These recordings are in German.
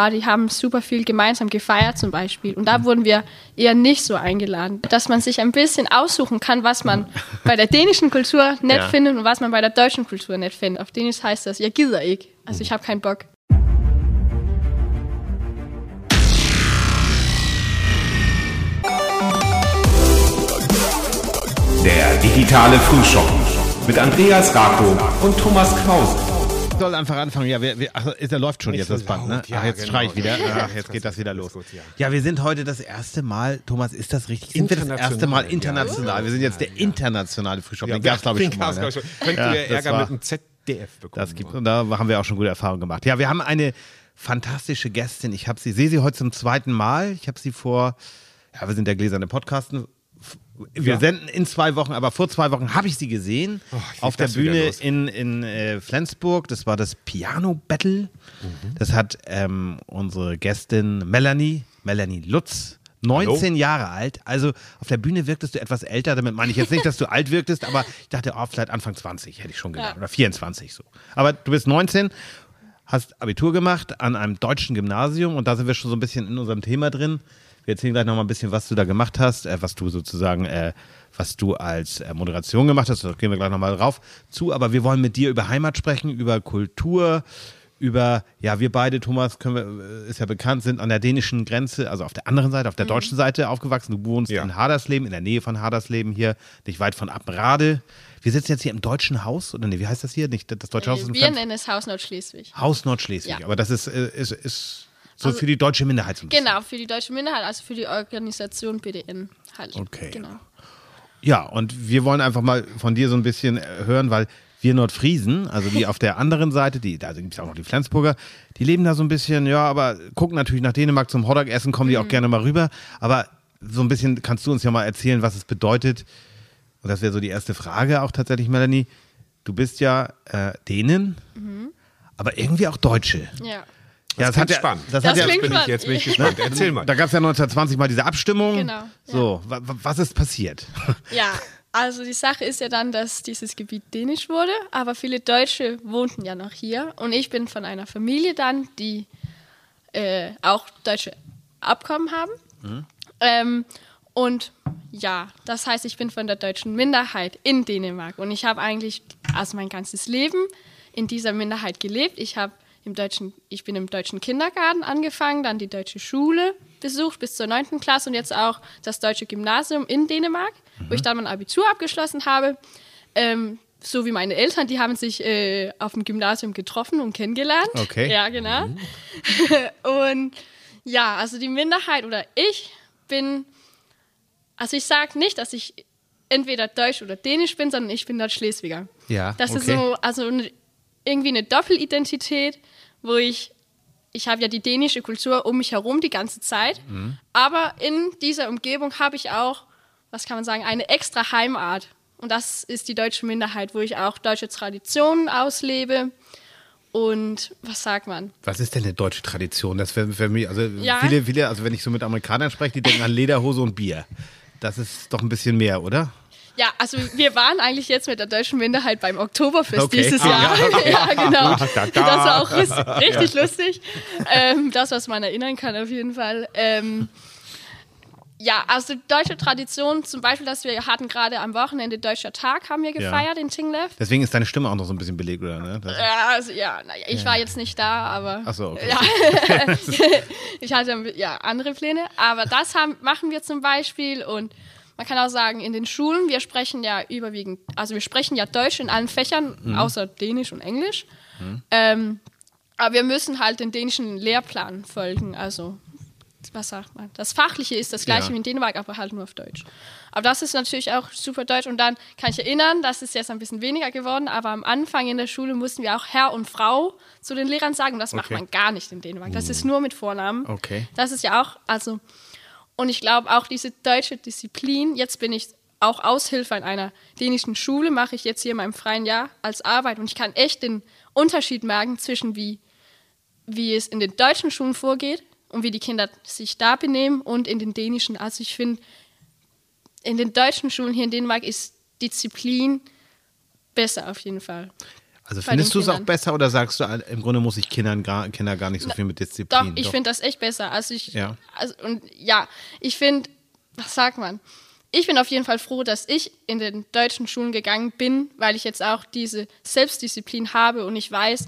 Die haben super viel gemeinsam gefeiert zum Beispiel. Und da wurden wir eher nicht so eingeladen. Dass man sich ein bisschen aussuchen kann, was man bei der dänischen Kultur nett Ja. findet und was man bei der deutschen Kultur nett findet. Auf Dänisch heißt das, ja, gider ich. Also ich habe keinen Bock. Der digitale Frühschoppen mit Andreas Rako und Thomas Krause. Soll einfach anfangen. Ja, wir, wir, ach, ist, der läuft schon Nicht jetzt so das Band, ne? ja, ach, jetzt genau. schrei ich wieder. Ja, Ach, jetzt geht das wieder los. gut, ja. ja, wir sind heute das erste Mal, Thomas, ist das richtig? Sind wir das erste Mal ja. international? Wir sind jetzt der internationale Frühstück. Den Ja, gab es, glaube ich, schon mal. Ne? schon. Ja, wir das Ärger mit dem ZDF bekommen. Das gibt und da haben wir auch schon gute Erfahrungen gemacht. Ja, wir haben eine fantastische Gästin. Ich habe sie, sehe sie heute zum zweiten Mal. Ich habe sie vor, ja, wir sind der gläserne Podcasten. Wir Ja. senden in zwei Wochen, aber vor zwei Wochen habe ich sie gesehen Oh, auf der Bühne in, in äh, Flensburg. Das war das Piano Battle. Mhm. Das hat ähm, unsere Gästin Melanie, Melanie Lutz, 19 Jahre alt. Also auf der Bühne wirktest du etwas älter. Damit meine ich jetzt nicht, dass du alt wirktest, aber ich dachte, oh, vielleicht Anfang 20 hätte ich schon gedacht. Ja. Oder 24 so. Aber du bist 19, hast Abitur gemacht an einem deutschen Gymnasium und da sind wir schon so ein bisschen in unserem Thema drin. Wir erzählen gleich nochmal ein bisschen, was du da gemacht hast, äh, was du sozusagen, äh, was du als äh, Moderation gemacht hast. Da gehen wir gleich nochmal drauf zu. Aber wir wollen mit dir über Heimat sprechen, über Kultur, über, ja, wir beide, Thomas, wir, äh, ist ja bekannt, sind an der dänischen Grenze, also auf der anderen Seite, auf der deutschen Seite aufgewachsen. Du wohnst Ja. in Hadersleben, in der Nähe von Hadersleben hier, nicht weit von Abrade. Wir sitzen jetzt hier im deutschen Haus, oder nee, wie heißt das hier? Nicht das deutsche Haus? ist in Wir nennen es Haus Nordschleswig. Haus Nordschleswig, Ja. aber das ist, äh, ist, ist so Also- für die deutsche Minderheit so. Genau, für die deutsche Minderheit, also für die Organisation BDN halt. Okay. Genau. Ja, und wir wollen einfach mal von dir so ein bisschen äh, hören, weil wir Nordfriesen, also die auf der anderen Seite, die, da gibt es auch noch die Flensburger, die leben da so ein bisschen, ja, aber gucken natürlich nach Dänemark zum Hotdog essen, kommen die auch gerne mal rüber. Aber so ein bisschen kannst du uns ja mal erzählen, was es bedeutet. Und das wäre so die erste Frage auch tatsächlich, Melanie. Du bist ja äh, Dänen, aber irgendwie auch Deutsche. Ja. Ja, Das klingt ja, spannend. Das, Das hat ja, bin ich, spannend. jetzt bin ich gespannt. Erzähl mal. Da gab es ja 1920 mal diese Abstimmung. Genau, So, wa- wa- was ist passiert? Ja, also die Sache ist ja dann, dass dieses Gebiet dänisch wurde, aber viele Deutsche wohnten ja noch hier und ich bin von einer Familie dann, die äh, auch deutsche Abkommen haben. Ähm, und ja, das heißt, ich bin von der deutschen Minderheit in Dänemark und ich habe eigentlich also mein ganzes Leben in dieser Minderheit gelebt. Ich habe im deutschen, ich bin im deutschen Kindergarten angefangen, dann die deutsche Schule besucht bis zur 9. Klasse und jetzt auch das deutsche Gymnasium in Dänemark, wo ich dann mein Abitur abgeschlossen habe. Ähm, so wie meine Eltern, die haben sich äh, auf dem Gymnasium getroffen und kennengelernt. Okay. Ja, genau. und ja, also die Minderheit oder ich bin, also ich sage nicht, dass ich entweder Deutsch oder Dänisch bin, sondern ich bin Nordschleswiger. Ja, Das ist okay. so, also irgendwie eine Doppelidentität, wo ich, ich habe ja die dänische Kultur um mich herum die ganze Zeit, Mhm. aber in dieser Umgebung habe ich auch, was kann man sagen, eine extra Heimat. Und das ist die deutsche Minderheit, wo ich auch deutsche Traditionen auslebe. Und was sagt man? Was ist denn eine deutsche Tradition? Das wäre für mich, also Ja. viele, viele, also wenn ich so mit Amerikanern spreche, die denken an Lederhose und Bier. Das ist doch ein bisschen mehr, oder? Ja, also wir waren eigentlich jetzt mit der deutschen Minderheit beim Oktoberfest Okay. dieses Ah, Jahr. Ja, genau. da. Das war auch richtig lustig. Ähm, das, was man erinnern kann, auf jeden Fall. Ähm, ja, also deutsche Tradition, zum Beispiel, dass wir hatten gerade am Wochenende Deutscher Tag, haben wir gefeiert in Tinglev. Deswegen ist deine Stimme auch noch so ein bisschen belegt, oder? Ne? Das, Ja, also ja, naja, ich war jetzt nicht da, aber Ach so, okay. ja, ich hatte ja andere Pläne. Aber das haben, machen wir zum Beispiel und man kann auch sagen, in den Schulen, wir sprechen ja überwiegend, also wir sprechen ja Deutsch in allen Fächern, Mhm. außer Dänisch und Englisch. Ähm, aber wir müssen halt den dänischen Lehrplan folgen. Also, was sagt man? Das Fachliche ist das gleiche Ja. wie in Dänemark, aber halt nur auf Deutsch. Aber das ist natürlich auch super deutsch. Und dann kann ich erinnern, das ist jetzt ein bisschen weniger geworden, aber am Anfang in der Schule mussten wir auch Herr und Frau zu den Lehrern sagen. Und das macht Okay. man gar nicht in Dänemark. Das ist nur mit Vornamen. Okay. Das ist ja auch, also, und ich glaube auch diese deutsche Disziplin, jetzt bin ich auch Aushilfe an einer dänischen Schule, mache ich jetzt hier in meinem freien Jahr als Arbeit und ich kann echt den Unterschied merken zwischen wie, wie es in den deutschen Schulen vorgeht und wie die Kinder sich da benehmen und in den dänischen. Also ich finde, in den deutschen Schulen hier in Dänemark ist Disziplin besser auf jeden Fall. Also findest du es auch besser oder sagst du, äh, im Grunde muss ich Kindern gar, Kinder gar nicht so viel mit Doch, Disziplin? ich finde das echt besser. Also ich, Ja. also, und ja, ich finde, was sagt man? Ich bin auf jeden Fall froh, dass ich in den deutschen Schulen gegangen bin, weil ich jetzt auch diese Selbstdisziplin habe und ich weiß,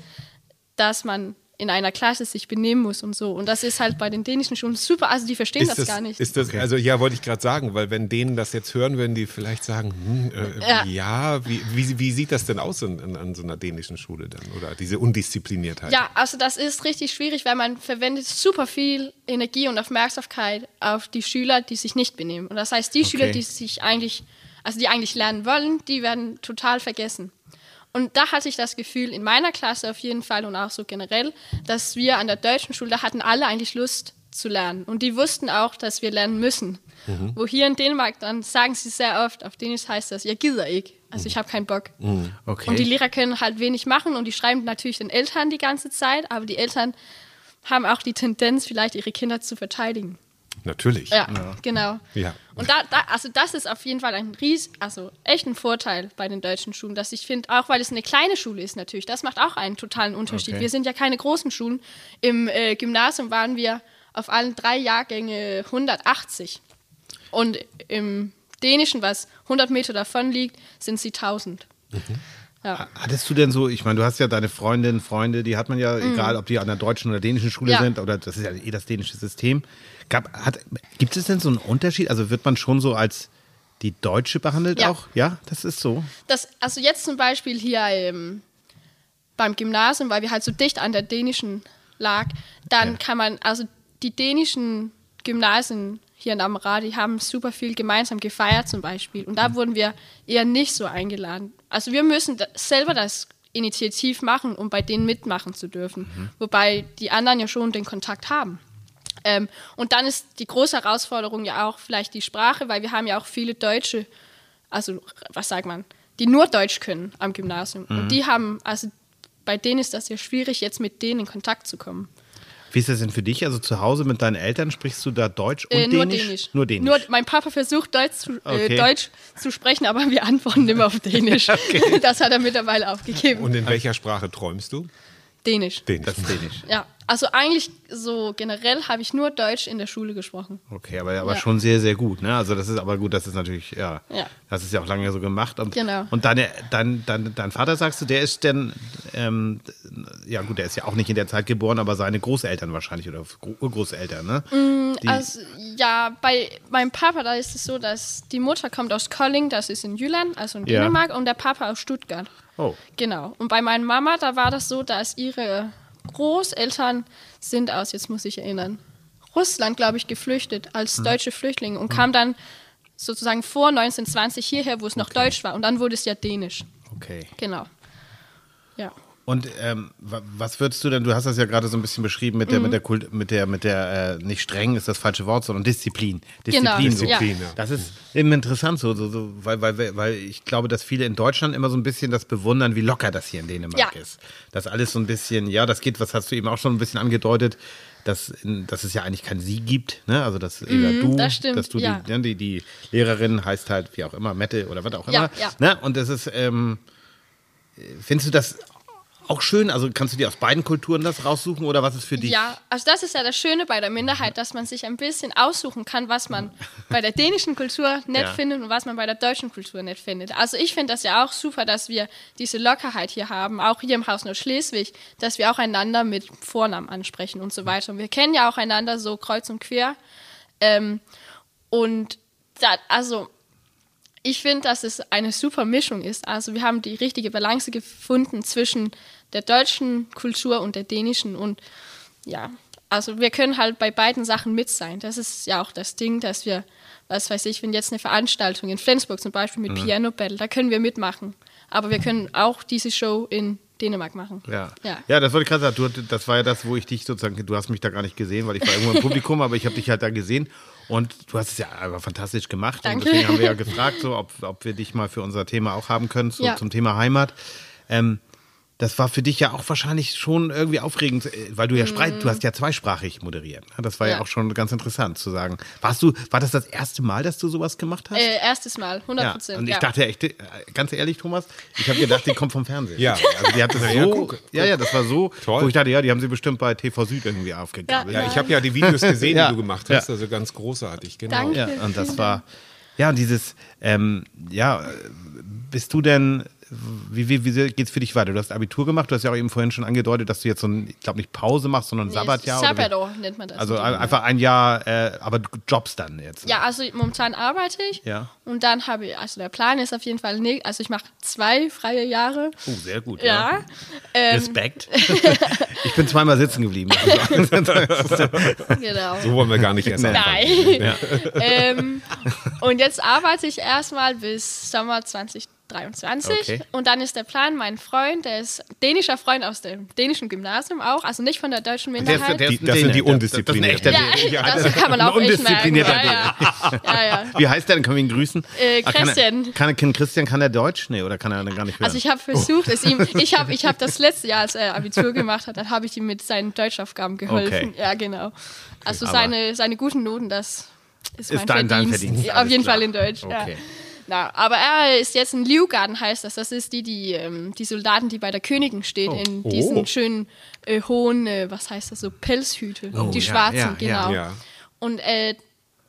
dass man in einer Klasse sich benehmen muss und so. Und das ist halt bei den dänischen Schulen super. Also die verstehen das, gar nicht. Ist das, Also ja, wollte ich gerade sagen, weil wenn denen das jetzt hören, würden die vielleicht sagen, hm, äh, ja, Ja. wie, wie, wie sieht das denn aus in, in, an so einer dänischen Schule dann? Oder diese Undiszipliniertheit? Ja, also das ist richtig schwierig, weil man verwendet super viel Energie und Aufmerksamkeit auf die Schüler, die sich nicht benehmen. Und das heißt, die Schüler, die sich eigentlich, also die eigentlich lernen wollen, die werden total vergessen. Und da hatte ich das Gefühl, in meiner Klasse auf jeden Fall und auch so generell, dass wir an der deutschen Schule, da hatten alle eigentlich Lust zu lernen. Und die wussten auch, dass wir lernen müssen. Wo hier in Dänemark, dann sagen sie sehr oft, auf Dänisch heißt das, ja, gider ich. Also ich habe keinen Bock. Okay. Und die Lehrer können halt wenig machen und die schreiben natürlich den Eltern die ganze Zeit, aber die Eltern haben auch die Tendenz, vielleicht ihre Kinder zu verteidigen. Natürlich. Ja, genau. Ja. Und da, da, also das ist auf jeden Fall ein ries, also echt ein Vorteil bei den deutschen Schulen, dass ich finde, auch weil es eine kleine Schule ist natürlich, das macht auch einen totalen Unterschied. Okay. Wir sind ja keine großen Schulen. Im äh, Gymnasium waren wir auf allen drei Jahrgänge 180. Und im Dänischen, was 100 Meter davon liegt, sind sie 1000. Ja. Hattest du denn so, ich meine, du hast ja deine Freundinnen, Freunde, die hat man ja, egal ob die an der deutschen oder dänischen Schule Mhm. Ja. sind, oder das ist ja eh das dänische System. Gab, hat, gibt es denn so einen Unterschied? Also wird man schon so als die Deutsche behandelt Ja. auch? Ja, das ist so. das, also jetzt zum Beispiel hier ähm, beim Gymnasium, weil wir halt so dicht an der dänischen lag, dann Ja. kann man, also die dänischen Gymnasien hier in Amara, die haben super viel gemeinsam gefeiert zum Beispiel. Und da wurden wir eher nicht so eingeladen. Also wir müssen selber das Initiativ machen, um bei denen mitmachen zu dürfen. Wobei die anderen ja schon den Kontakt haben. Ähm, und dann ist die große Herausforderung ja auch vielleicht die Sprache, weil wir haben ja auch viele Deutsche, also was sagt man, die nur Deutsch können am Gymnasium. Und die haben, also bei denen ist das ja schwierig, jetzt mit denen in Kontakt zu kommen. Wie ist das denn für dich? Also zu Hause mit deinen Eltern sprichst du da Deutsch und Äh, nur Dänisch? Dänisch. Nur Dänisch. Nur, mein Papa versucht Deutsch zu, Okay. äh, Deutsch zu sprechen, aber wir antworten immer auf Dänisch. Das hat er mittlerweile aufgegeben. Und in welcher Sprache träumst du? Dänisch. Dänisch. das ist Dänisch. Ja, also eigentlich so generell habe ich nur Deutsch in der Schule gesprochen. Okay, aber, aber Ja. schon sehr, sehr gut. Ne? Also das ist aber gut, das ist natürlich, ja, Ja. das ist ja auch lange so gemacht. Und, Genau. Und deine, dein, dein, dein Vater, sagst du, der ist denn, ähm, ja gut, der ist ja auch nicht in der Zeit geboren, aber seine Großeltern wahrscheinlich oder Gro- Urgroßeltern, ne? Die, Also, ja, bei meinem Papa, da ist es so, dass die Mutter kommt aus Kolding, das ist in Jylland, also in Ja. Dänemark, und der Papa aus Stuttgart. oh, Genau. Und bei meiner Mama, da war das so, dass ihre Großeltern sind aus, jetzt muss ich erinnern, Russland, glaube ich, geflüchtet als Hm. deutsche Flüchtlinge und kam dann sozusagen vor 1920 hierher, wo es noch Deutsch war. Und dann wurde es ja Dänisch. okay. Genau. Ja. Und ähm, wa- was würdest du denn, du hast das ja gerade so ein bisschen beschrieben mit der, Mhm. mit der Kult, mit der, mit der, äh, nicht streng ist das falsche Wort, sondern Disziplin. Genau, Disziplin. so. ja. Disziplin. Das ist eben interessant, so, so, so weil, weil, weil ich glaube, dass viele in Deutschland immer so ein bisschen das bewundern, wie locker das hier in Dänemark Ja. ist. Das alles so ein bisschen, ja, das geht, was hast du eben auch schon ein bisschen angedeutet, dass, dass es ja eigentlich kein Sie gibt, ne? Also dass eher du, Mhm, das stimmt, dass du ja. die, ne, die, die Lehrerin heißt halt wie auch immer, Mette oder was auch immer. Ne? Und das ist, ähm, findest du das auch schön? Also kannst du dir aus beiden Kulturen das raussuchen oder was ist für dich? Ja, also das ist ja das Schöne bei der Minderheit, dass man sich ein bisschen aussuchen kann, was man bei der dänischen Kultur nett Ja. findet und was man bei der deutschen Kultur nett findet. Also ich finde das ja auch super, dass wir diese Lockerheit hier haben, auch hier im Haus Nordschleswig, dass wir auch einander mit Vornamen ansprechen und so weiter. Und wir kennen ja auch einander so kreuz und quer. Ähm, und da, also ich finde, dass es eine super Mischung ist. Also wir haben die richtige Balance gefunden zwischen der deutschen Kultur und der dänischen. Und ja, also wir können halt bei beiden Sachen mit sein. Das ist ja auch das Ding, dass wir, was weiß ich, wenn jetzt eine Veranstaltung in Flensburg zum Beispiel mit Piano Battle, da können wir mitmachen. Aber wir können auch diese Show in Dänemark machen. Ja. Ja. ja, das wollte ich gerade sagen. Du, das war ja das, wo ich dich sozusagen, du hast mich da gar nicht gesehen, weil ich war irgendwo im Publikum, aber ich habe dich halt da gesehen und du hast es ja einfach fantastisch gemacht. Danke. Und deswegen haben wir ja gefragt, so, ob, ob wir dich mal für unser Thema auch haben können, so, Ja. zum Thema Heimat. Ähm, Das war für dich ja auch wahrscheinlich schon irgendwie aufregend, äh, weil du ja spreit, du hast ja zweisprachig moderiert. ne? Das war ja. Mhm. Ja. auch schon ganz interessant zu sagen. Warst du, war das das erste Mal, dass du sowas gemacht hast? Äh, erstes Mal, 100 ja. Prozent. Und ich ja. dachte echt, äh, ganz ehrlich, Thomas, ich habe gedacht, die kommt vom Fernsehen. Ja. also die hat das so, guck, guck. ja, ja, das war so, Toll. wo ich dachte, ja, die haben sie bestimmt bei TV Süd irgendwie aufgegabelt. Ja, ich habe ja die Videos gesehen, Ja. die du gemacht hast, Ja. also ganz großartig, genau. Danke. Ja, und das war, ja, und dieses, ähm, ja, bist du denn, wie, wie, wie geht's für dich weiter? Du hast Abitur gemacht, du hast ja auch eben vorhin schon angedeutet, dass du jetzt so ein, ich glaube nicht Pause machst, sondern ein Nee, Sabbatjahr. oder wie? Sabbatjahr nennt man das. Also dem- einfach ein Jahr, äh, aber du jobst dann jetzt. Ja, also momentan arbeite ich. Ja. Und dann habe ich, also der Plan ist auf jeden Fall nicht, also ich mache zwei freie Jahre. Oh, sehr gut. Ja. Ähm, Respekt. ich bin zweimal sitzen geblieben. genau. So wollen wir gar nicht erst anfangen. Nein. ähm, und jetzt arbeite ich erstmal bis Sommer 2023. Okay. Und dann ist der Plan, mein Freund, der ist dänischer Freund aus dem dänischen Gymnasium auch, also nicht von der deutschen Der Minderheit. der Die- ein das sind die Das- Das Undisziplinierten. ja, Däne. das kann man auch echt merken. Ja, ja. ja, ja. Wie heißt der denn? Können wir ihn grüßen? Äh, Ah, kann er- Christian. Kann, kann Christian, kann er Deutsch? Nee, oder kann er dann gar nicht hören? Also ich habe versucht, es ihm, ich habe ich hab das letzte Jahr, als er Abitur gemacht hat, dann habe ich ihm mit seinen Deutschaufgaben geholfen. Okay. Ja, genau. Also seine, seine guten Noten, das ist, Ist mein dein- dein Verdienst. Verdienst, Ja, alles Auf jeden klar. Fall in Deutsch, ja. Na, aber er ist jetzt ein Liugarden, heißt das. Das ist die, die, ähm, die Soldaten, die bei der Königin stehen, in diesen Oh. schönen äh, hohen, äh, was heißt das, so Pelzhüte. Oh, die ja, schwarzen, ja, ja. genau. Ja. Und äh,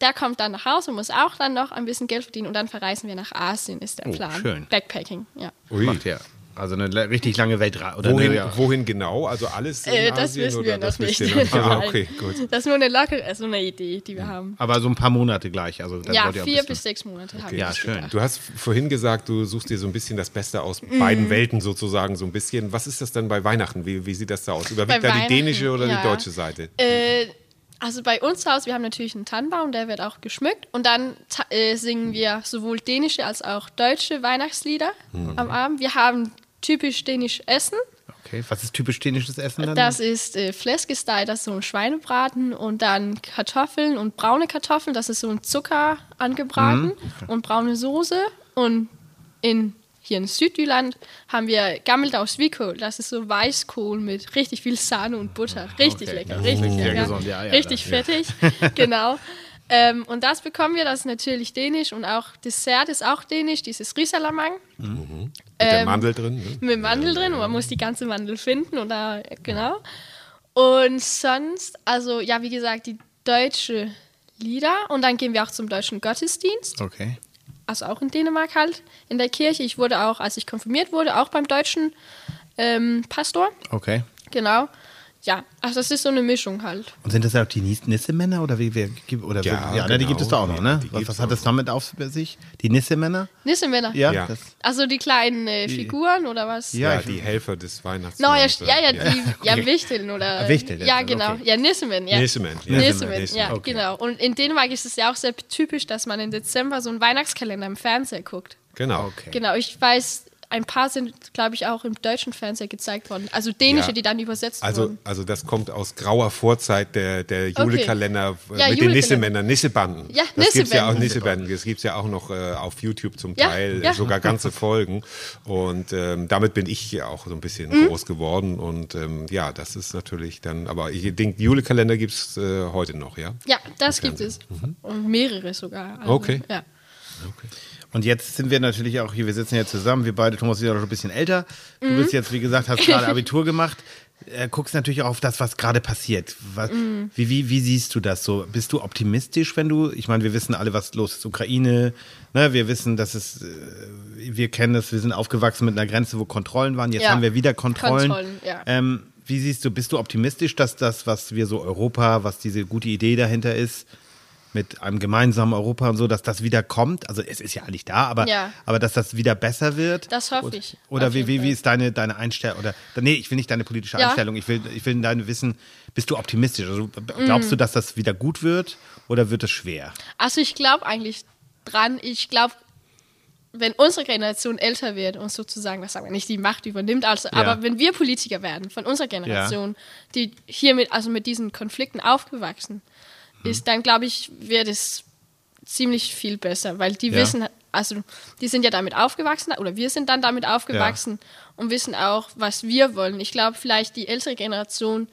der kommt dann nach Hause und muss auch dann noch ein bisschen Geld verdienen und dann verreisen wir nach Asien, ist der Oh, Plan. schön. Backpacking, ja. Ui. Macht ja. Also eine richtig lange Weltreise. Oder Wohin, eine, ja. wohin genau? Also alles in Äh, das Asien wissen wir das noch nicht. noch? Ah, okay, gut. Das ist nur eine lockere, also eine Idee, die wir haben. Aber so ein paar Monate gleich. Also dann Ja, vier bis sechs Monate haben Ja, schön. gedacht. Du hast vorhin gesagt, du suchst dir so ein bisschen das Beste aus Mhm. beiden Welten sozusagen so ein bisschen. Was ist das dann bei Weihnachten? Wie, wie sieht das da aus? Überwiegt Bei da die dänische oder ja. die deutsche Seite? Äh, also bei uns zu Hause, wir haben natürlich einen Tannenbaum, der wird auch geschmückt. Und dann äh, singen wir sowohl dänische als auch deutsche Weihnachtslieder Mhm. am Abend. Wir haben typisch dänisch Essen. Okay, was ist typisch dänisches Essen dann? Das ist äh, Fläskestei, das ist so ein Schweinebraten und dann Kartoffeln und braune Kartoffeln, das ist so ein Zucker angebraten und braune Soße. Und in, hier in Südjylland haben wir Gammeldaus Wiekohl, das ist so Weißkohl mit richtig viel Sahne und Butter. Richtig Okay, lecker, richtig lecker. gesund, ja, ja, richtig das- ja. fettig, genau. Ähm, und das bekommen wir, das ist natürlich dänisch und auch Dessert ist auch dänisch, dieses Riesalamang Mit der ähm, Mandel drin? Ne? mit Mandel drin man muss die ganze Mandel finden und da, genau. Und sonst, also ja, wie gesagt, die deutsche Lieder und dann gehen wir auch zum deutschen Gottesdienst, Okay. Also auch in Dänemark halt, in der Kirche. Ich wurde auch, als ich konfirmiert wurde, auch beim deutschen ähm, Pastor, Okay. genau. Ja, also das ist so eine Mischung halt. Und sind das auch die Nis- Nissemänner oder wie, wie oder Ja, ja, ne, die genau. gibt es da auch noch, ne? die Was, was hat das damit auf sich? Die Nissemänner? Nissemänner. Ja. Ja. Das, Also die kleinen äh, Figuren oder was? Ja, Ja, ich- die Helfer des Weihnachts. No, ja, ja, ja, die, ja, Wichteln oder. Ah, Wichteln, Ja, okay. genau. Ja, Nissemen, ja. Nissemen, ja. Nissemen, Nissemen, ja, okay. genau. Und in Dänemark ist es ja auch sehr typisch, dass man im Dezember so einen Weihnachtskalender im Fernseher guckt. Genau. Okay. Genau, ich weiß, ein paar sind, glaube ich, auch im deutschen Fernseher gezeigt worden. Also dänische, Ja. die dann übersetzt Also, wurden. also das kommt aus grauer Vorzeit der, der Julekalender äh, Ja, mit den Julekalender. Nissemännern, Nissebanden. Ja, das gibt's ja auch Nissebanden. Das gibt es ja auch noch äh, auf YouTube zum Teil, ja. sogar ganze Folgen. Und ähm, damit bin ich ja auch so ein bisschen Mhm. groß geworden. Und ähm, ja, das ist natürlich dann, aber ich denke, Julekalender gibt es äh, heute noch, ja? Ja, das gibt es. Und mehrere sogar. Also, Okay. Ja. Und jetzt sind wir natürlich auch hier, wir sitzen ja zusammen, wir beide, Thomas, sind ja noch ein bisschen älter. Du bist jetzt, wie gesagt, hast gerade Abitur gemacht. Äh, guckst natürlich auch auf das, was gerade passiert. Was, wie, wie, wie siehst du das so? Bist du optimistisch, wenn du, ich meine, wir wissen alle, was los ist, Ukraine, ne? wir wissen, dass es, äh, wir kennen das, wir sind aufgewachsen mit einer Grenze, wo Kontrollen waren, jetzt Ja. haben wir wieder Kontrollen. Kontrollen, ja. ähm, wie siehst du, bist du optimistisch, dass das, was wir so Europa, was diese gute Idee dahinter ist, mit einem gemeinsamen Europa und so, dass das wieder kommt. Also es ist ja eigentlich da, aber, Ja. aber dass das wieder besser wird. Das hoffe ich, Oder wie, wie, wie ist deine, deine Einstellung? Oder nee, ich will nicht deine politische Ja. Einstellung. Ich will, ich will deine wissen, bist du optimistisch? Also glaubst Mm. du, dass das wieder gut wird oder wird es schwer? Also ich glaube eigentlich dran, ich glaube, wenn unsere Generation älter wird und sozusagen, was sagen wir nicht, die Macht übernimmt, also, aber wenn wir Politiker werden von unserer Generation, die hier mit, also mit diesen Konflikten aufgewachsen. Ist, dann glaube ich, wird es ziemlich viel besser, weil die Ja. wissen also die sind ja damit aufgewachsen oder wir sind dann damit aufgewachsen und wissen auch, was wir wollen. Ich glaube, vielleicht die ältere Generation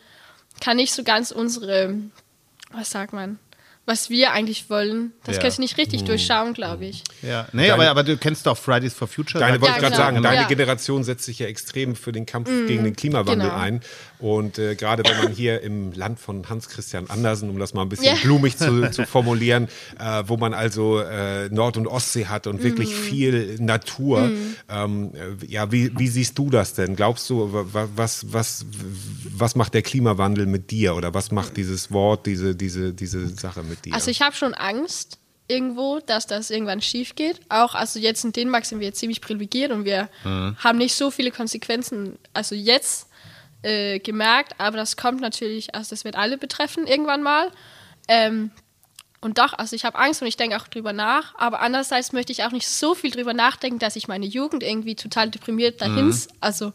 kann nicht so ganz unsere, was sagt man, was wir eigentlich wollen. Das Ja. kann ich nicht richtig durchschauen, glaube ich. Ja, nee, aber, aber du kennst doch Fridays for Future. Deine wollte Ja, ich gerade genau. sagen, deine Ja. Generation setzt sich ja extrem für den Kampf gegen den Klimawandel genau. ein. Und äh, gerade wenn man hier im Land von Hans Christian Andersen, um das mal ein bisschen Ja. blumig zu, zu formulieren, äh, wo man also äh, Nord- und Ostsee hat und wirklich Mhm. viel Natur. Ähm, äh, ja, wie, wie siehst du das denn? Glaubst du, wa- wa- was, was, was macht der Klimawandel mit dir? Oder was macht dieses Wort, diese, diese, diese Sache mit dir? Also ich habe schon Angst irgendwo, dass das irgendwann schief geht. Auch also jetzt in Dänemark sind wir ziemlich privilegiert und wir haben nicht so viele Konsequenzen, also jetzt äh, gemerkt, aber das kommt natürlich, also das wird alle betreffen irgendwann mal. Ähm, und doch, also ich habe Angst und ich denke auch drüber nach, aber andererseits möchte ich auch nicht so viel drüber nachdenken, dass ich meine Jugend irgendwie total deprimiert dahin, also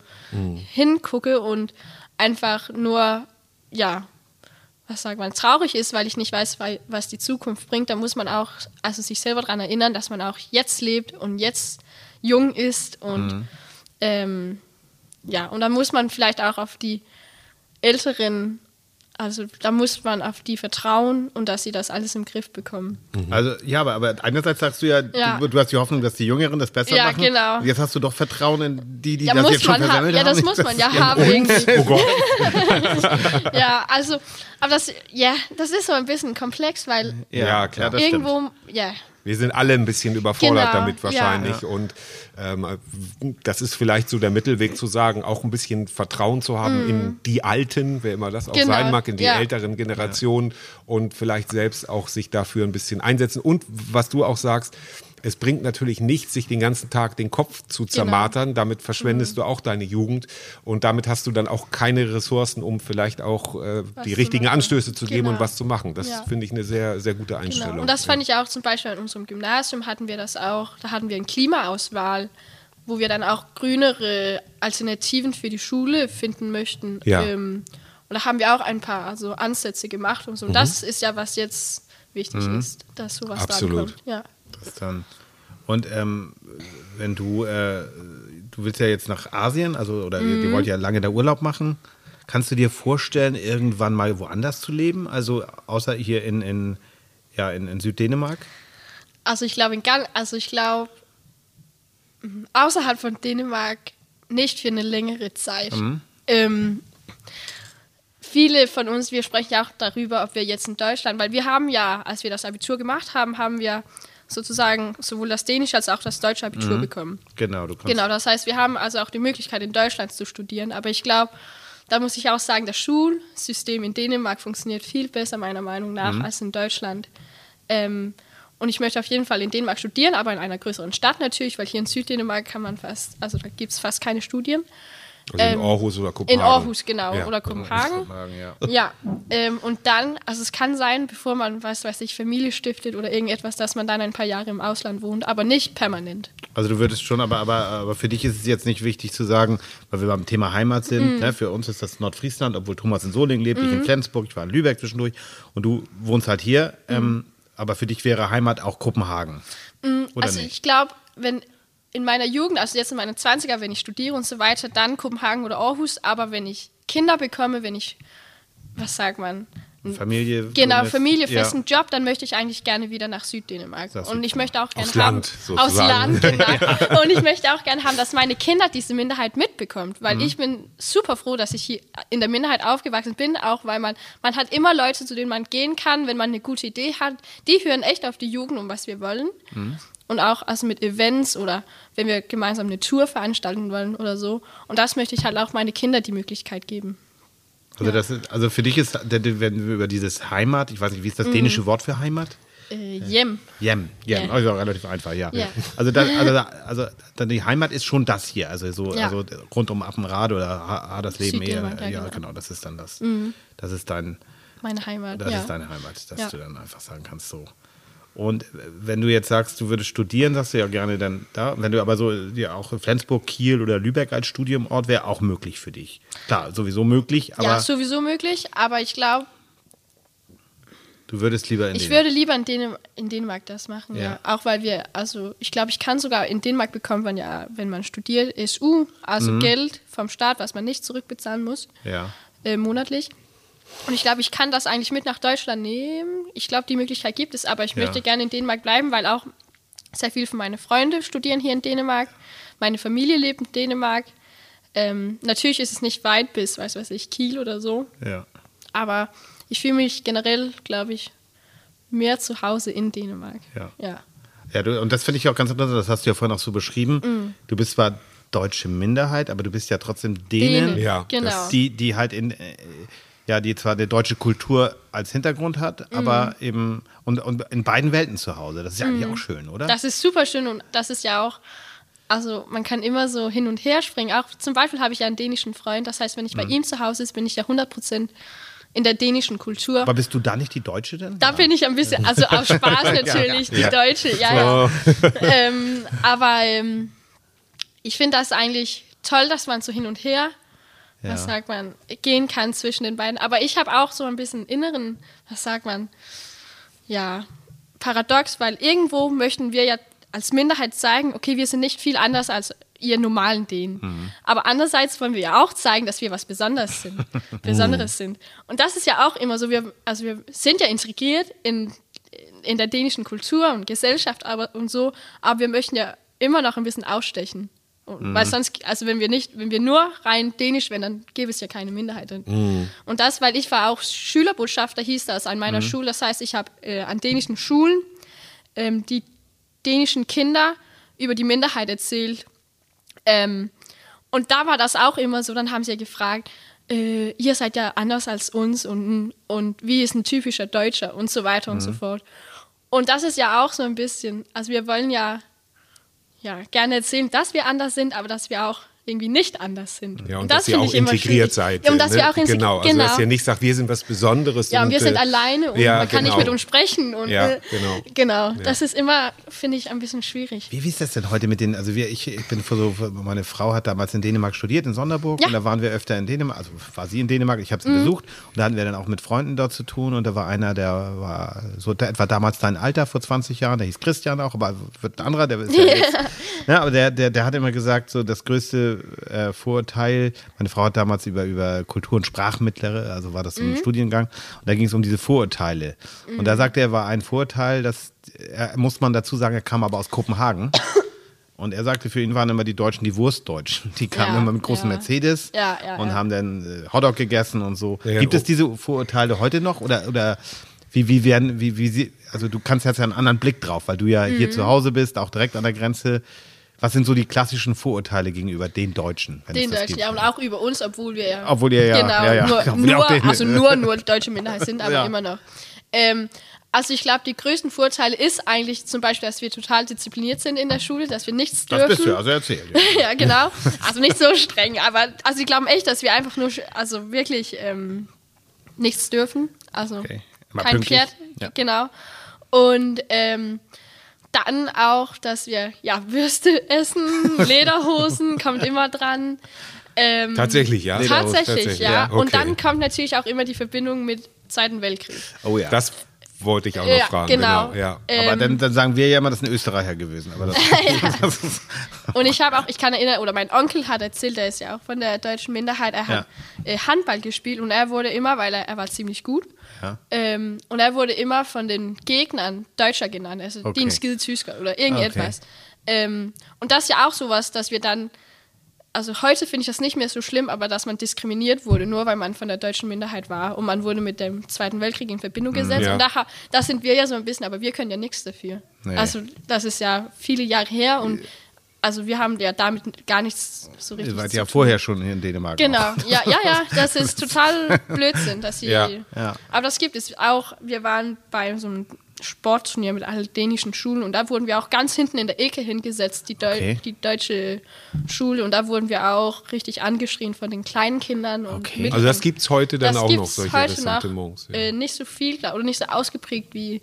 hingucke und einfach nur, ja, was sagt man, traurig ist, weil ich nicht weiß, wei- was die Zukunft bringt, da muss man auch also sich selber daran erinnern, dass man auch jetzt lebt und jetzt jung ist und ähm, ja, und da muss man vielleicht auch auf die Älteren, also da muss man auf die vertrauen und dass sie das alles im Griff bekommen. Also ja, aber, aber einerseits sagst du ja, Ja. Du, du hast die Hoffnung, dass die Jüngeren das besser Ja, machen. genau. Und jetzt hast du doch Vertrauen in die, die Ja, das muss jetzt schon man haben. versammelt Ja, haben. das muss man ja haben irgendwie. oh Gott. Ja, also, aber das, ja, das ist so ein bisschen komplex, weil Ja, klar. das stimmt. irgendwo, ja, Wir sind alle ein bisschen überfordert Genau, damit wahrscheinlich. Und ähm, das ist vielleicht so der Mittelweg zu sagen, auch ein bisschen Vertrauen zu haben in die Alten, wer immer das auch. Genau, sein mag, in die ja. älteren Generationen und vielleicht selbst auch sich dafür ein bisschen einsetzen. Und was du auch sagst, es bringt natürlich nichts, sich den ganzen Tag den Kopf Genau. zu zermartern. Damit verschwendest du auch deine Jugend und damit hast du dann auch keine Ressourcen, um vielleicht auch äh, die richtigen. Anstöße zu geben und Genau. was zu machen. Das Ja. finde ich eine sehr, sehr gute Einstellung. Genau. Und das fand ich auch zum Beispiel in unserem Gymnasium hatten wir das auch, da hatten wir eine Klimaauswahl, wo wir dann auch grünere Alternativen für die Schule finden möchten. Ja. Ähm, und da haben wir auch ein paar also Ansätze gemacht und so. Mhm. Das ist ja, was jetzt wichtig ist, dass sowas Absolut. drankommt. Ja. Das dann. Und ähm, wenn du, äh, du willst ja jetzt nach Asien, also oder ihr, Mhm. ihr wollt ja lange da Urlaub machen. Kannst du dir vorstellen, irgendwann mal woanders zu leben? Also außer hier in, in, ja, in, in Süddänemark? Also ich glaube, also ich glaube, mhm, außerhalb von Dänemark nicht für eine längere Zeit. Ähm, viele von uns, wir sprechen ja auch darüber, ob wir jetzt in Deutschland, weil wir haben ja, als wir das Abitur gemacht haben, haben wir sozusagen sowohl das dänische als auch das deutsche Abitur bekommen. Genau, du kannst. Genau, das heißt, wir haben also auch die Möglichkeit, in Deutschland zu studieren. Aber ich glaube, da muss ich auch sagen, das Schulsystem in Dänemark funktioniert viel besser, meiner Meinung nach, als in Deutschland. Ähm, und ich möchte auf jeden Fall in Dänemark studieren, aber in einer größeren Stadt natürlich, weil hier in Süddänemark kann man fast, also da gibt es fast keine Studien. Also in Ähm, Aarhus oder Kopenhagen. In Aarhus, genau, Ja. oder Kopenhagen. Kopenhagen, ja. Ja, ähm, und dann, also es kann sein, bevor man, weiß, weiß ich, Familie stiftet oder irgendetwas, dass man dann ein paar Jahre im Ausland wohnt, aber nicht permanent. Also du würdest schon, aber, aber, aber für dich ist es jetzt nicht wichtig zu sagen, weil wir beim Thema Heimat Mhm. sind. Ne, für uns ist das Nordfriesland, obwohl Thomas in Solingen lebt, ich in Flensburg, ich war in Lübeck zwischendurch und du wohnst halt hier. Mhm. Ähm, aber für dich wäre Heimat auch Kopenhagen. Oder also nicht? ich glaube, wenn in meiner Jugend, also jetzt in meinen 20er, wenn ich studiere und so weiter, dann Kopenhagen oder Aarhus, aber wenn ich Kinder bekomme, wenn ich, was sagt man, Familie. Genau. Familie, Ja. festen Job, dann möchte ich eigentlich gerne wieder nach Süddänemark. Das und ich möchte auch gerne Aufs haben, Land, aus sozusagen. Land, genau. Und ich möchte auch gerne haben, dass meine Kinder diese Minderheit mitbekommt, weil Mhm. ich bin super froh, dass ich hier in der Minderheit aufgewachsen bin, auch weil man man hat immer Leute, zu denen man gehen kann, wenn man eine gute Idee hat. Die hören echt auf die Jugend und was wir wollen. Mhm. Und auch also mit Events oder wenn wir gemeinsam eine Tour veranstalten wollen oder so. Und das möchte ich halt auch meine Kinder die Möglichkeit geben. Also, das ist, also für dich ist, wenn wir über dieses Heimat, ich weiß nicht, wie ist das Mhm. dänische Wort für Heimat? Äh, Jem. Jem, Jem, Ja. also relativ einfach, ja. Ja. Also, dann, also, also die Heimat ist schon das hier, also so Ja. also rund um Appenrad oder Ha- Hadersleben eher. Ja, Ja, genau. genau, das ist dann das. Das ist dein, Meine Heimat. das ja. ist deine Heimat, dass Ja. du dann einfach sagen kannst so. Und wenn du jetzt sagst, du würdest studieren, sagst du ja gerne dann da. Wenn du aber so ja auch Flensburg, Kiel oder Lübeck als Studiumort wäre auch möglich für dich. Klar, sowieso möglich, aber ja, sowieso möglich, aber ich glaube, du würdest lieber in Ich Dänemark. würde lieber in, Dänem in Dänemark das machen, ja. Ja. Auch weil wir, also ich glaube, ich kann sogar in Dänemark bekommt man ja, wenn man studiert, SU, also Geld vom Staat, was man nicht zurückbezahlen muss, Ja. äh, monatlich. Und ich glaube, ich kann das eigentlich mit nach Deutschland nehmen. Ich glaube, die Möglichkeit gibt es, aber ich Ja. möchte gerne in Dänemark bleiben, weil auch sehr viele von meinen Freunde studieren hier in Dänemark. Meine Familie lebt in Dänemark. Ähm, natürlich ist es nicht weit bis, weiß was ich, Kiel oder so. Ja. Aber ich fühle mich generell, glaube ich, mehr zu Hause in Dänemark. Ja. ja. Ja, du, und das finde ich auch ganz interessant, das hast du ja vorhin auch so beschrieben. Mm. Du bist zwar deutsche Minderheit, aber du bist ja trotzdem Dänen, Däne, Ja, genau. die, die halt in, äh, ja, die zwar die deutsche Kultur als Hintergrund hat, Mm. aber eben und, und in beiden Welten zu Hause. Das ist ja eigentlich auch schön, oder? Das ist super schön und das ist ja auch, also man kann immer so hin und her springen. Auch zum Beispiel habe ich ja einen dänischen Freund, das heißt, wenn ich bei ihm zu Hause ist, bin ich ja 100% in der dänischen Kultur. aber bist du da nicht die Deutsche denn? Da bin ich ein bisschen, also auf Spaß natürlich, die Deutsche, ja, ja. ähm, aber ähm, ich finde das eigentlich toll, dass man so hin und her, was Ja. sagt man, gehen kann zwischen den beiden. Aber ich habe auch so ein bisschen inneren, was sagt man, ja, paradox, weil irgendwo möchten wir ja als Minderheit zeigen, okay, wir sind nicht viel anders als ihr normalen Dänen. Aber andererseits wollen wir ja auch zeigen, dass wir was Besonderes sind, Besonderes sind. Und das ist ja auch immer so, wir, also wir sind ja integriert in, in der dänischen Kultur und Gesellschaft aber, und so, aber wir möchten ja immer noch ein bisschen ausstechen. Und, Weil sonst, also wenn wir nicht, wenn wir nur rein dänisch wären, dann gäbe es ja keine Minderheiten. Und das, weil ich war auch Schülerbotschafter, hieß das an meiner Schule. Das heißt, ich habe äh, an dänischen Schulen ähm, die dänischen Kinder über die Minderheit erzählt. Ähm, und da war das auch immer so, dann haben sie ja gefragt, äh, ihr seid ja anders als uns und, und wie ist ein typischer Deutscher und so weiter und so fort. Und das ist ja auch so ein bisschen, also wir wollen ja, ja gerne erzählen, dass wir anders sind, aber dass wir auch irgendwie nicht anders sind. Ja, und, das dass ihr finde auch ich immer integriert schwierig. seid. Ja, und dass ne? wir auch integriert Genau, also dass ihr nicht sagt, wir sind was Besonderes. ja, und wir sind äh, alleine und ja, man kann nicht genau. mit uns sprechen. Und, Ja, äh, genau. Genau, das ist immer, finde ich, ein bisschen schwierig. Wie, wie ist das denn heute mit den, also wir, ich, ich bin vor so, meine Frau hat damals in Dänemark studiert, in Sonderburg, Ja. Mhm. und da waren wir öfter in Dänemark, also war sie in Dänemark, ich habe sie besucht, und da hatten wir dann auch mit Freunden dort zu tun, und da war einer, der war so der, etwa damals dein Alter, vor 20 Jahren, der hieß Christian auch, aber wird ein anderer, der ist ja jetzt, ja, aber der, der, der hat immer gesagt, so das größte äh, Vorurteil, meine Frau hat damals über, über Kultur- und Sprachmittlere, also war das so ein Studiengang, und da ging es um diese Vorurteile. Und da sagte er, war ein Vorurteil, das er, muss man dazu sagen, er kam aber aus Kopenhagen. Und er sagte, für ihn waren immer die Deutschen die Wurstdeutschen. Die kamen Ja, immer mit großen ja. Mercedes Ja, ja, und ja. haben dann äh, Hotdog gegessen und so. Ja, Gibt oh. es diese Vorurteile heute noch? Oder, oder wie, wie werden, wie, wie sie, also du kannst jetzt ja einen anderen Blick drauf, weil du ja Mhm. hier zu Hause bist, auch direkt an der Grenze. Was sind so die klassischen Vorurteile gegenüber den Deutschen? Den das Deutschen, gibt? ja, und auch über uns, obwohl wir ja. Obwohl ihr ja- Genau, ja, ja, nur, ihr nur, also nur, nur deutsche Minderheit sind, aber Ja. immer noch. Ähm, also ich glaube, die größten Vorteile ist eigentlich zum Beispiel, dass wir total diszipliniert sind in der Schule, dass wir nichts Das dürfen. bist du, ja, also erzähl. Ja. ja, genau. Also nicht so streng, aber also die glauben echt, dass wir einfach nur, also wirklich ähm, nichts dürfen. Also Okay. Kein pünktlich. Pferd, genau. Und ähm, dann auch, dass wir ja Würste essen, Lederhosen kommt immer dran. Ähm, Tatsächlich, ja. Tatsächlich, Tatsächlich, ja. ja. Und Okay. dann kommt natürlich auch immer die Verbindung mit Zweiten Weltkrieg. Oh ja. Das wollte ich auch noch Ja, fragen. genau. Genau. Ja. aber Ähm, dann, dann sagen wir ja immer, das ist ein Österreicher gewesen. Aber das, das ist, Und ich habe auch, ich kann erinnern, oder mein Onkel hat erzählt, der ist ja auch von der deutschen Minderheit, er hat äh, Handball gespielt und er wurde immer, weil er, er war ziemlich gut, Ja. ähm, und er wurde immer von den Gegnern Deutscher genannt, also Okay. okay. Skide Tysker oder irgendetwas. Ähm, und das ist ja auch sowas, dass wir dann, also heute finde ich das nicht mehr so schlimm, aber dass man diskriminiert wurde, nur weil man von der deutschen Minderheit war und man wurde mit dem Zweiten Weltkrieg in Verbindung gesetzt. Ja. Und da, da sind wir ja so ein bisschen, aber wir können ja nichts dafür. Nee. Also das ist ja viele Jahre her und also wir haben ja damit gar nichts so richtig ihr seid ja tun. vorher schon hier in Dänemark. Genau, auch. ja, ja, ja, das ist total Blödsinn, dass sie. Ja, ja. Aber das gibt es auch. Wir waren bei so einem Sportturnier mit allen dänischen Schulen und da wurden wir auch ganz hinten in der Ecke hingesetzt, die, Deu Okay. die deutsche Schule. Und da wurden wir auch richtig angeschrien von den kleinen Kindern. Und Okay. Also das gibt es heute dann das auch noch, solche heute noch. Ja. äh, nicht so viel oder nicht so ausgeprägt wie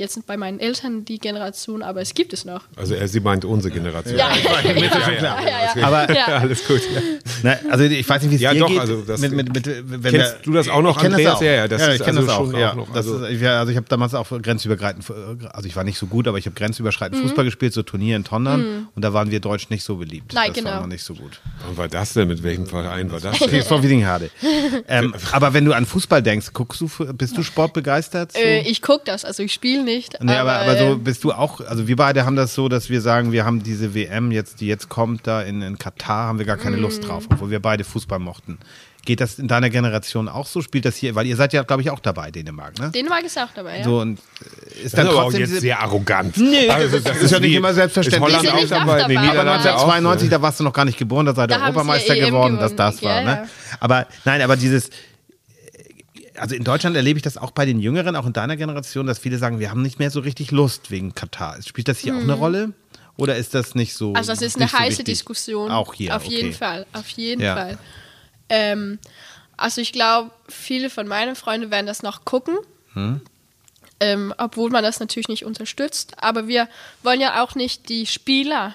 jetzt bei meinen Eltern die Generation, aber es gibt es noch. Also er, sie meint unsere Generation. Ja, ja, ja. Aber Ja. Alles gut. Ja. Na, also ich weiß nicht, wie es Ja, dir doch, geht. also das- mit, mit, mit, wenn Kennst wir- du das auch noch, ich Andreas? Das auch. Ja, ja, das ich ist kenne also das auch. ja. auch noch, das also- ist, ja, also ich habe damals auch grenzübergreitend, äh, also ich war nicht so gut, aber ich habe grenzüberschreitend Mhm. Fußball gespielt, so Turnier in Tondern und da waren wir Deutsch nicht so beliebt. Nein, das genau. war noch nicht so gut. Wann war das denn? Mit welchem Verein war das denn? TSV Wiedinghade. ähm, aber wenn du an Fußball denkst, guckst du, bist du sportbegeistert? So? Äh, ich gucke das, also ich spiele nicht. Nee, aber, aber so äh, bist du auch, also wir beide haben das so, dass wir sagen, wir haben diese WM jetzt, die jetzt kommt, da in, in Katar, haben wir gar keine Mm. Lust drauf, obwohl wir beide Fußball mochten. Geht das in deiner Generation auch so? Spielt das hier, weil ihr seid ja, glaube ich, auch dabei, Dänemark, ne? Dänemark ist auch dabei, ja. So und ist Das dann ist aber auch trotzdem jetzt sehr arrogant. Nee, also, das ist ja nicht immer selbstverständlich. Ist Holland auch nicht dabei? Nee, Niederlande auch. 1992, da warst du noch gar nicht geboren, da seid ihr Europameister EM geworden, dass das war, Ja, ne? ja. Aber nein, aber dieses also in Deutschland erlebe ich das auch bei den Jüngeren, auch in deiner Generation, dass viele sagen, wir haben nicht mehr so richtig Lust wegen Katar. Spielt das hier auch eine Rolle? Oder ist das nicht so? Mhm. Also das ist eine so heiße wichtig? Diskussion. Auch hier. Auf okay. jeden Fall, auf jeden Ja. Fall. Ähm, also ich glaube, viele von meinen Freunden werden das noch gucken. Hm? Ähm, obwohl man das natürlich nicht unterstützt. Aber wir wollen ja auch nicht die Spieler,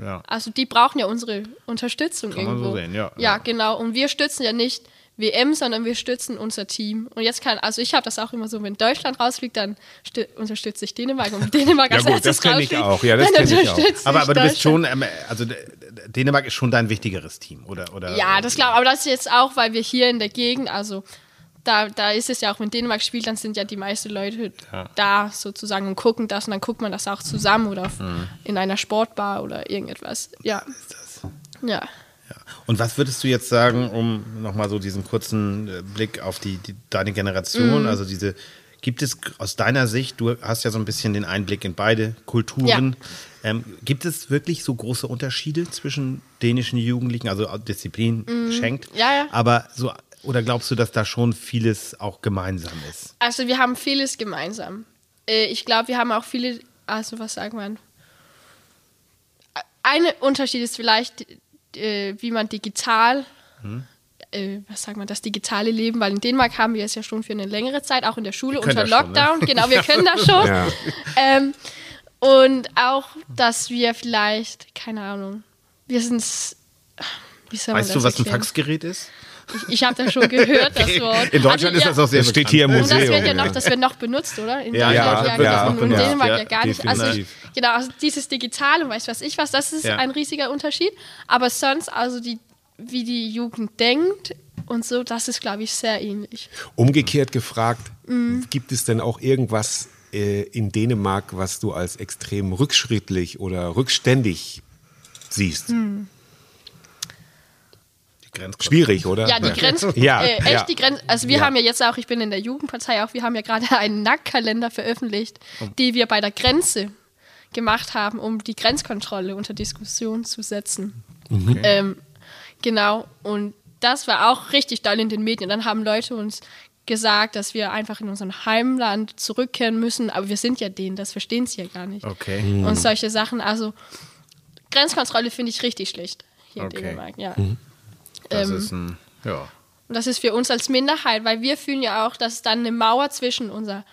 Ja. also die brauchen ja unsere Unterstützung Kann man so irgendwo. sehen, ja. Ja, Ja. genau. Und wir stützen ja nicht WM, sondern wir stützen unser Team. Und jetzt kann, also ich habe das auch immer so, wenn Deutschland rausfliegt, dann stü- unterstütze ich Dänemark. Und Dänemark Ja als gut, erstes das kenn ich auch. Ja, das dann kenn ich auch. Aber, aber du bist schon, ähm, also Dänemark ist schon dein wichtigeres Team, oder? oder Ja, das glaube ich. Aber das ist jetzt auch, weil wir hier in der Gegend, also da, da ist es ja auch, wenn Dänemark spielt, dann sind ja die meisten Leute da sozusagen und gucken das und dann guckt man das auch zusammen oder Mhm. in einer Sportbar oder irgendetwas. Ja. Ja. Ja. Und was würdest du jetzt sagen, um nochmal so diesen kurzen äh, Blick auf die, die, deine Generation, Mhm. also diese, gibt es aus deiner Sicht, du hast ja so ein bisschen den Einblick in beide Kulturen, ähm, gibt es wirklich so große Unterschiede zwischen dänischen Jugendlichen, also Disziplin geschenkt, Mhm. Ja, ja. aber so, oder glaubst du, dass da schon vieles auch gemeinsam ist? Also wir haben vieles gemeinsam. Äh, Ich glaube, wir haben auch viele, also was sagt man? Ein Unterschied ist vielleicht, äh, wie man digital, Hm? äh, was sagt man, das digitale Leben, weil in Dänemark haben wir es ja schon für eine längere Zeit, auch in der Schule unter das schon, ne? Lockdown. Genau, wir können das schon. Ja. Ähm, und auch, dass wir vielleicht, keine Ahnung, wir sind, Weißt du, was ein erklären? Faxgerät ist? Ich, ich habe das schon gehört, das Wort. In Deutschland Also, ist ja, das auch sehr Das steht hier im und das Museum. wird ja noch, das wird noch benutzt, oder? In Ja, Deutschland, ja, ja, wird genau. auch und in benutzt, Dänemark ja, ja, gar nicht. Also ich, genau, also dieses Digital und weiß was ich was, das ist Ja. ein riesiger Unterschied. Aber sonst, also die, wie die Jugend denkt und so, das ist, glaube ich, sehr ähnlich. Umgekehrt gefragt, Mhm. gibt es denn auch irgendwas äh, in Dänemark, was du als extrem rückschrittlich oder rückständig siehst? Mhm. Schwierig, oder? Ja, die Grenze, Ja, äh, echt ja. die Grenze. Also wir Ja. haben ja jetzt auch, ich bin in der Jugendpartei auch, wir haben ja gerade einen Nacktkalender veröffentlicht, Oh. die wir bei der Grenze gemacht haben, um die Grenzkontrolle unter Diskussion zu setzen. Mhm. Ähm, genau, und das war auch richtig doll in den Medien. Dann haben Leute uns gesagt, dass wir einfach in unser Heimland zurückkehren müssen, aber wir sind ja denen, das verstehen sie ja gar nicht. Okay. Und solche Sachen, also Grenzkontrolle finde ich richtig schlecht hier Okay. in Dänemark, ja. Das Ähm, ist ein, ja. Und das ist für uns als Minderheit, weil wir fühlen ja auch, dass dann eine Mauer zwischen unserer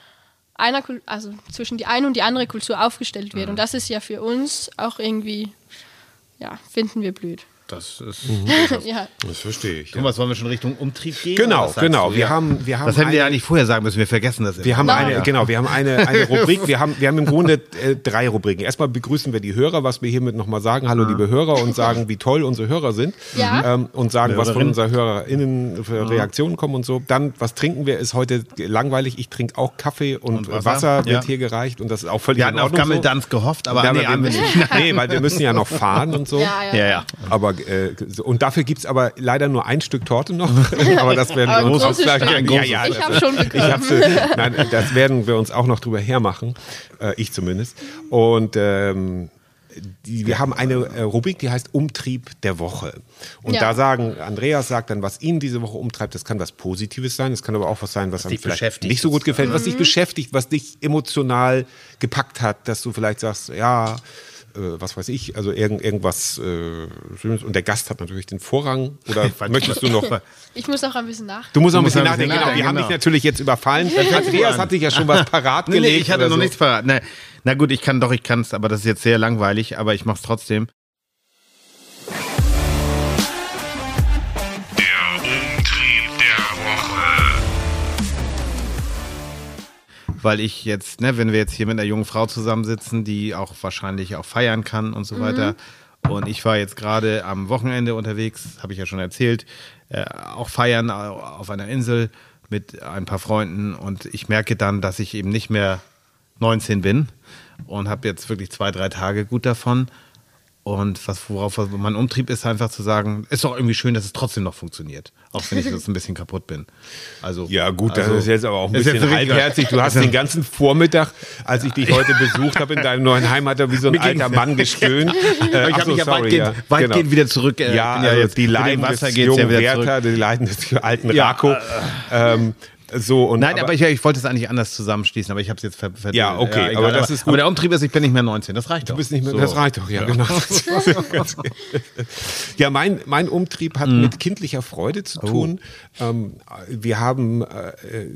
einer, also zwischen die eine und die andere Kultur aufgestellt wird. Und das ist ja für uns auch irgendwie, ja, finden wir blöd. Das ist. ja. Das verstehe ich. Ja. Thomas, wollen wir schon Richtung Umtrieb gehen? Genau, genau. Wir haben- wir haben das hätten wir eine- eigentlich vorher sagen müssen. Wir vergessen das. Wir haben immer. eine, Ja. genau, wir haben eine, eine Rubrik. Wir haben, wir haben im Grunde äh, drei Rubriken. Erstmal begrüßen wir die Hörer, was wir hiermit nochmal sagen. Hallo, liebe Hörer, und sagen, wie toll unsere Hörer sind. Ja. Ähm, und sagen, was von unseren HörerInnen für Reaktionen kommen und so. Dann, was trinken wir, ist heute langweilig. Ich trinke auch Kaffee und, Und Wasser, Wasser, wird ja. hier gereicht. Und das ist auch völlig Wir hatten auf Ordnung so. Gammeldanz gehofft, aber Ja, nee, haben wir wir nicht. nee, weil wir müssen ja noch fahren und so. Ja, ja. Ja, ja. Aber äh, und dafür gibt es aber leider nur ein Stück Torte noch. aber das werden Aber wir uns auch gleich Stück. Ja, ja, Ich das- hab schon Ich bekommen. hab's, äh, nein, das werden wir uns auch noch drüber hermachen. Äh, ich zumindest. Und ähm, die, wir haben eine äh, Rubrik, die heißt Umtrieb der Woche. Und Ja. da sagen, Andreas sagt dann, was ihn diese Woche umtreibt, das kann was Positives sein, es kann aber auch was sein, was, einem dich vielleicht beschäftigt nicht so gut gefällt, was Mhm. dich beschäftigt, was dich emotional gepackt hat, dass du vielleicht sagst, ja, was weiß ich, also irgend, irgendwas äh, Schönes. Und der Gast hat natürlich den Vorrang. Oder möchtest du noch? Ich muss noch ein bisschen nach. Du musst noch ein bisschen nachdenken. Genau, wir nachdenken, haben genau. dich natürlich jetzt überfallen. Andreas hat sich ja schon was parat Nee, gelegt. nee, ich hatte noch so. nichts verraten. Nee. Na gut, ich kann doch, ich kann es, aber das ist jetzt sehr langweilig, aber ich mach's trotzdem. Weil ich jetzt, ne, wenn wir jetzt hier mit einer jungen Frau zusammensitzen, die auch wahrscheinlich auch feiern kann und so weiter. Und ich war jetzt gerade am Wochenende unterwegs, habe ich ja schon erzählt, äh, auch feiern auf einer Insel mit ein paar Freunden und ich merke dann, dass ich eben nicht mehr 19 bin und habe jetzt wirklich zwei, drei Tage gut davon. Und was, worauf mein Umtrieb ist, einfach zu sagen, ist doch irgendwie schön, dass es trotzdem noch funktioniert. Auch wenn ich jetzt ein bisschen kaputt bin. Also, Ja, gut, das also, ist jetzt aber auch ein bisschen halbherzig. Du hast den ganzen Vormittag, als ich dich heute besucht habe in deinem neuen Heimat, da wie so ein alter Mann gestöhnt. Äh, Aber ich habe mich ja sorry, weitgehend, ja, weitgehend genau. wieder zurück. äh, Ja, bin also jetzt- die Leiden Wasser des jungen ja wieder Werther, zurück. die Leiden des alten Ja, Rako. ähm, so und Nein, aber, ich, ich wollte es eigentlich anders zusammenschließen, aber ich habe es jetzt ver, ver Ja, okay, egal. aber das ist gut. Aber der Umtrieb ist, ich bin nicht mehr 19, das reicht doch. Du bist nicht mehr, So. das reicht doch, ja, genau. ja, mein, mein Umtrieb hat Mhm. mit kindlicher Freude zu tun. Oh. Ähm, wir haben, äh,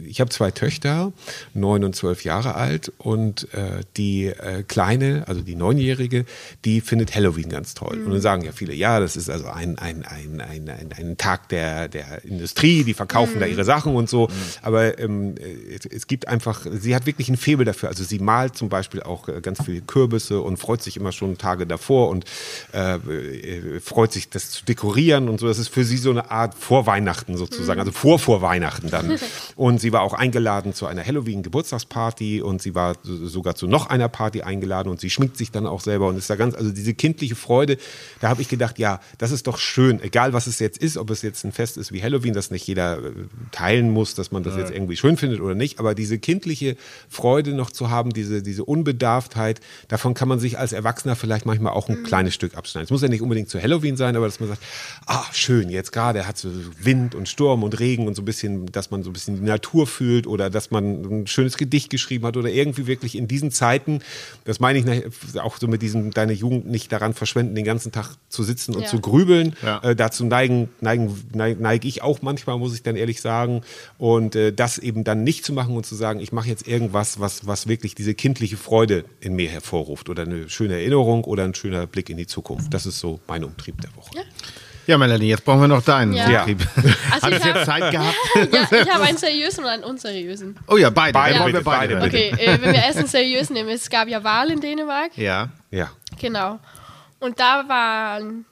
ich habe zwei Töchter, neun und zwölf Jahre alt und äh, die äh, Kleine, also die Neunjährige, die findet Halloween ganz toll. Und dann sagen ja viele, ja, das ist also ein, ein, ein, ein, ein, ein Tag der, der Industrie, die verkaufen da ihre Sachen und so. Aber ähm, es, es gibt einfach, sie hat wirklich ein Faible dafür. Also sie malt zum Beispiel auch äh, ganz viele Kürbisse und freut sich immer schon Tage davor und äh, äh, freut sich, das zu dekorieren und so. Das ist für sie so eine Art Vorweihnachten sozusagen, also vor vor Weihnachten dann. Und sie war auch eingeladen zu einer Halloween-Geburtstagsparty und sie war so- sogar zu noch einer Party eingeladen und sie schminkt sich dann auch selber und ist da ganz, also diese kindliche Freude, da habe ich gedacht, ja, das ist doch schön, egal was es jetzt ist, ob es jetzt ein Fest ist wie Halloween, das nicht jeder äh, teilen muss, dass man das jetzt irgendwie schön findet oder nicht, aber diese kindliche Freude noch zu haben, diese, diese Unbedarftheit, davon kann man sich als Erwachsener vielleicht manchmal auch ein kleines Stück abschneiden. Es muss ja nicht unbedingt zu Halloween sein, aber dass man sagt, ah, schön, jetzt gerade hat so Wind und Sturm und Regen und so ein bisschen, dass man so ein bisschen die Natur fühlt oder dass man ein schönes Gedicht geschrieben hat oder irgendwie wirklich in diesen Zeiten, das meine ich auch so mit diesem, deine Jugend nicht daran verschwenden, den ganzen Tag zu sitzen und Ja. zu grübeln. Ja. Äh, dazu neigen, neigen, neige neig ich auch manchmal, muss ich dann ehrlich sagen. Und äh, das eben dann nicht zu machen und zu sagen, ich mache jetzt irgendwas, was, was wirklich diese kindliche Freude in mir hervorruft oder eine schöne Erinnerung oder ein schöner Blick in die Zukunft. Das ist so mein Umtrieb der Woche. Ja, Melanie, jetzt brauchen wir noch deinen Ja. Umtrieb. Also Hat ich es jetzt Zeit gehabt? Ja, ich habe einen seriösen und einen unseriösen. Oh ja, beide. Beide, wir bitte, beide. beide, bitte. Okay, äh, wenn wir erst einen seriösen nehmen, es gab ja Wahl in Dänemark. Ja. Ja. Genau. Und da waren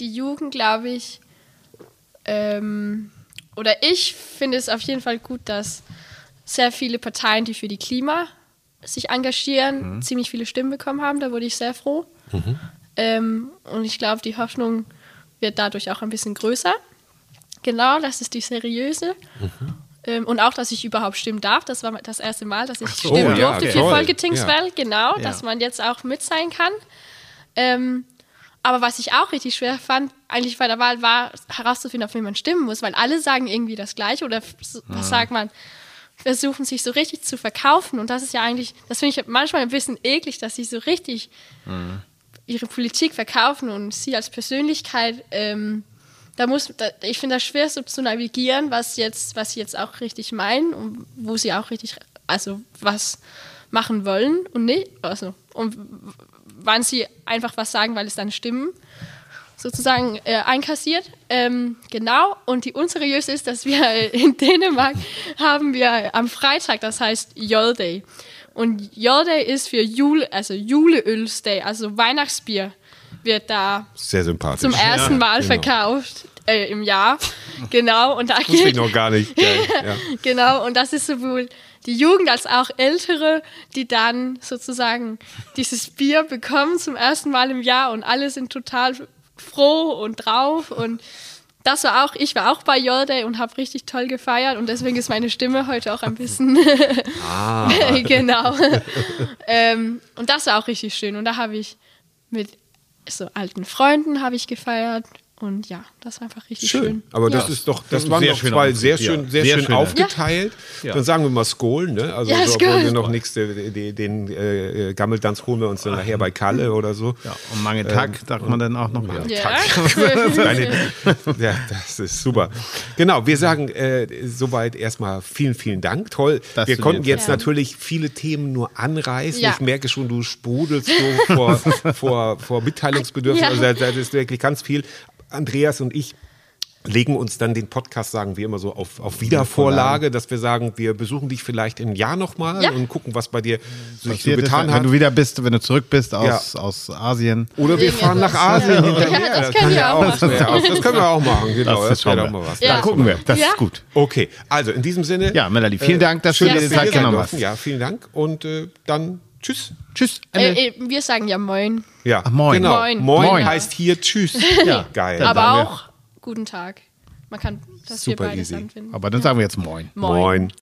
die Jugend, glaube ich, ähm, oder ich finde es auf jeden Fall gut, dass sehr viele Parteien, die für die Klima sich engagieren, ziemlich viele Stimmen bekommen haben. Da wurde ich sehr froh. Ähm, und ich glaube, die Hoffnung wird dadurch auch ein bisschen größer. Genau, das ist die seriöse. Ähm, und auch, dass ich überhaupt stimmen darf. Das war das erste Mal, dass ich so, stimmen ja, durfte okay. für Toll. Folketingswahl. Genau, Ja. dass man jetzt auch mit sein kann. Ähm, aber was ich auch richtig schwer fand, eigentlich bei der Wahl, war herauszufinden, auf wen man stimmen muss, weil alle sagen irgendwie das Gleiche oder was sagt man, versuchen sich so richtig zu verkaufen. Und das ist ja eigentlich, das finde ich manchmal ein bisschen eklig, dass sie so richtig ihre Politik verkaufen und sie als Persönlichkeit, ähm, da muss, da, ich finde das schwer so zu navigieren, was jetzt, was sie jetzt auch richtig meinen und wo sie auch richtig, also was machen wollen und nicht, also und wann sie einfach was sagen, weil es dann Stimmen sozusagen äh, einkassiert. Ähm, genau. Und die unseriöse ist, dass wir in Dänemark haben wir am Freitag, das heißt Jolday. Und Jolday ist für Jule, also Juleölsday, also Weihnachtsbier wird da Sehr sympathisch. zum ersten Mal genau. verkauft äh, im Jahr. Genau. Und da Wusste ich geht, noch gar nicht. Geil. Ja. Genau, und das ist sowohl die Jugend als auch Ältere, die dann sozusagen dieses Bier bekommen zum ersten Mal im Jahr und alle sind total froh und drauf und das war auch, ich war auch bei Your Day und habe richtig toll gefeiert und deswegen ist meine Stimme heute auch ein bisschen genau. ähm, und das war auch richtig schön und da habe ich mit so alten Freunden habe ich gefeiert Und ja, das war einfach richtig Schön. schön. Aber das ja. ist doch, das waren Sehr doch schön zwei aufgeteilt, sehr schön, sehr, Sehr schön schöne. aufgeteilt. Ja. Dann sagen wir mal Skol, ne? Also Ja, so, obwohl wir noch nichts, den, den, den äh, Gammeldanz holen wir uns dann nachher bei Kalle oder so. Ja, und Mange Tag sagt man dann auch noch mal. Ja. Ja, das ist super. Genau, wir sagen äh, soweit erstmal vielen, vielen Dank. Toll. Dass wir konnten jetzt Ja. natürlich viele Themen nur anreißen. Ja. Ich merke schon, du sprudelst so vor, vor, vor Mitteilungsbedürfnis. Ja. Also da, da ist wirklich ganz viel. Andreas und ich legen uns dann den Podcast, sagen wir immer so, auf, auf Wiedervorlage, dass wir sagen, wir besuchen dich vielleicht im Jahr nochmal Ja. und gucken, was bei dir sich so Passiert ist, getan wenn hat. du wieder bist, wenn du zurück bist aus, aus Asien. Oder wir fahren nach. Asien Ja. hinterher. Ja, das können wir auch das wäre auch. Das können wir auch machen, genau. Das, wäre schauen doch wir. mal was. Ja. Da gucken wir, das Ja. ist gut. Okay, also in diesem Sinne. Ja, Melanie, vielen Dank, dass du dir die Zeit genommen hast. Ja, vielen Dank und äh, dann tschüss. Tschüss. Äh, äh, wir sagen ja Moin. Ja, Ach, moin. Genau. Moin. Moin. Moin. heißt hier tschüss. Ja. Geil. Aber auch guten Tag. Man kann das Super wir beides easy. anfinden. Aber dann sagen wir jetzt Moin. Moin. Moin.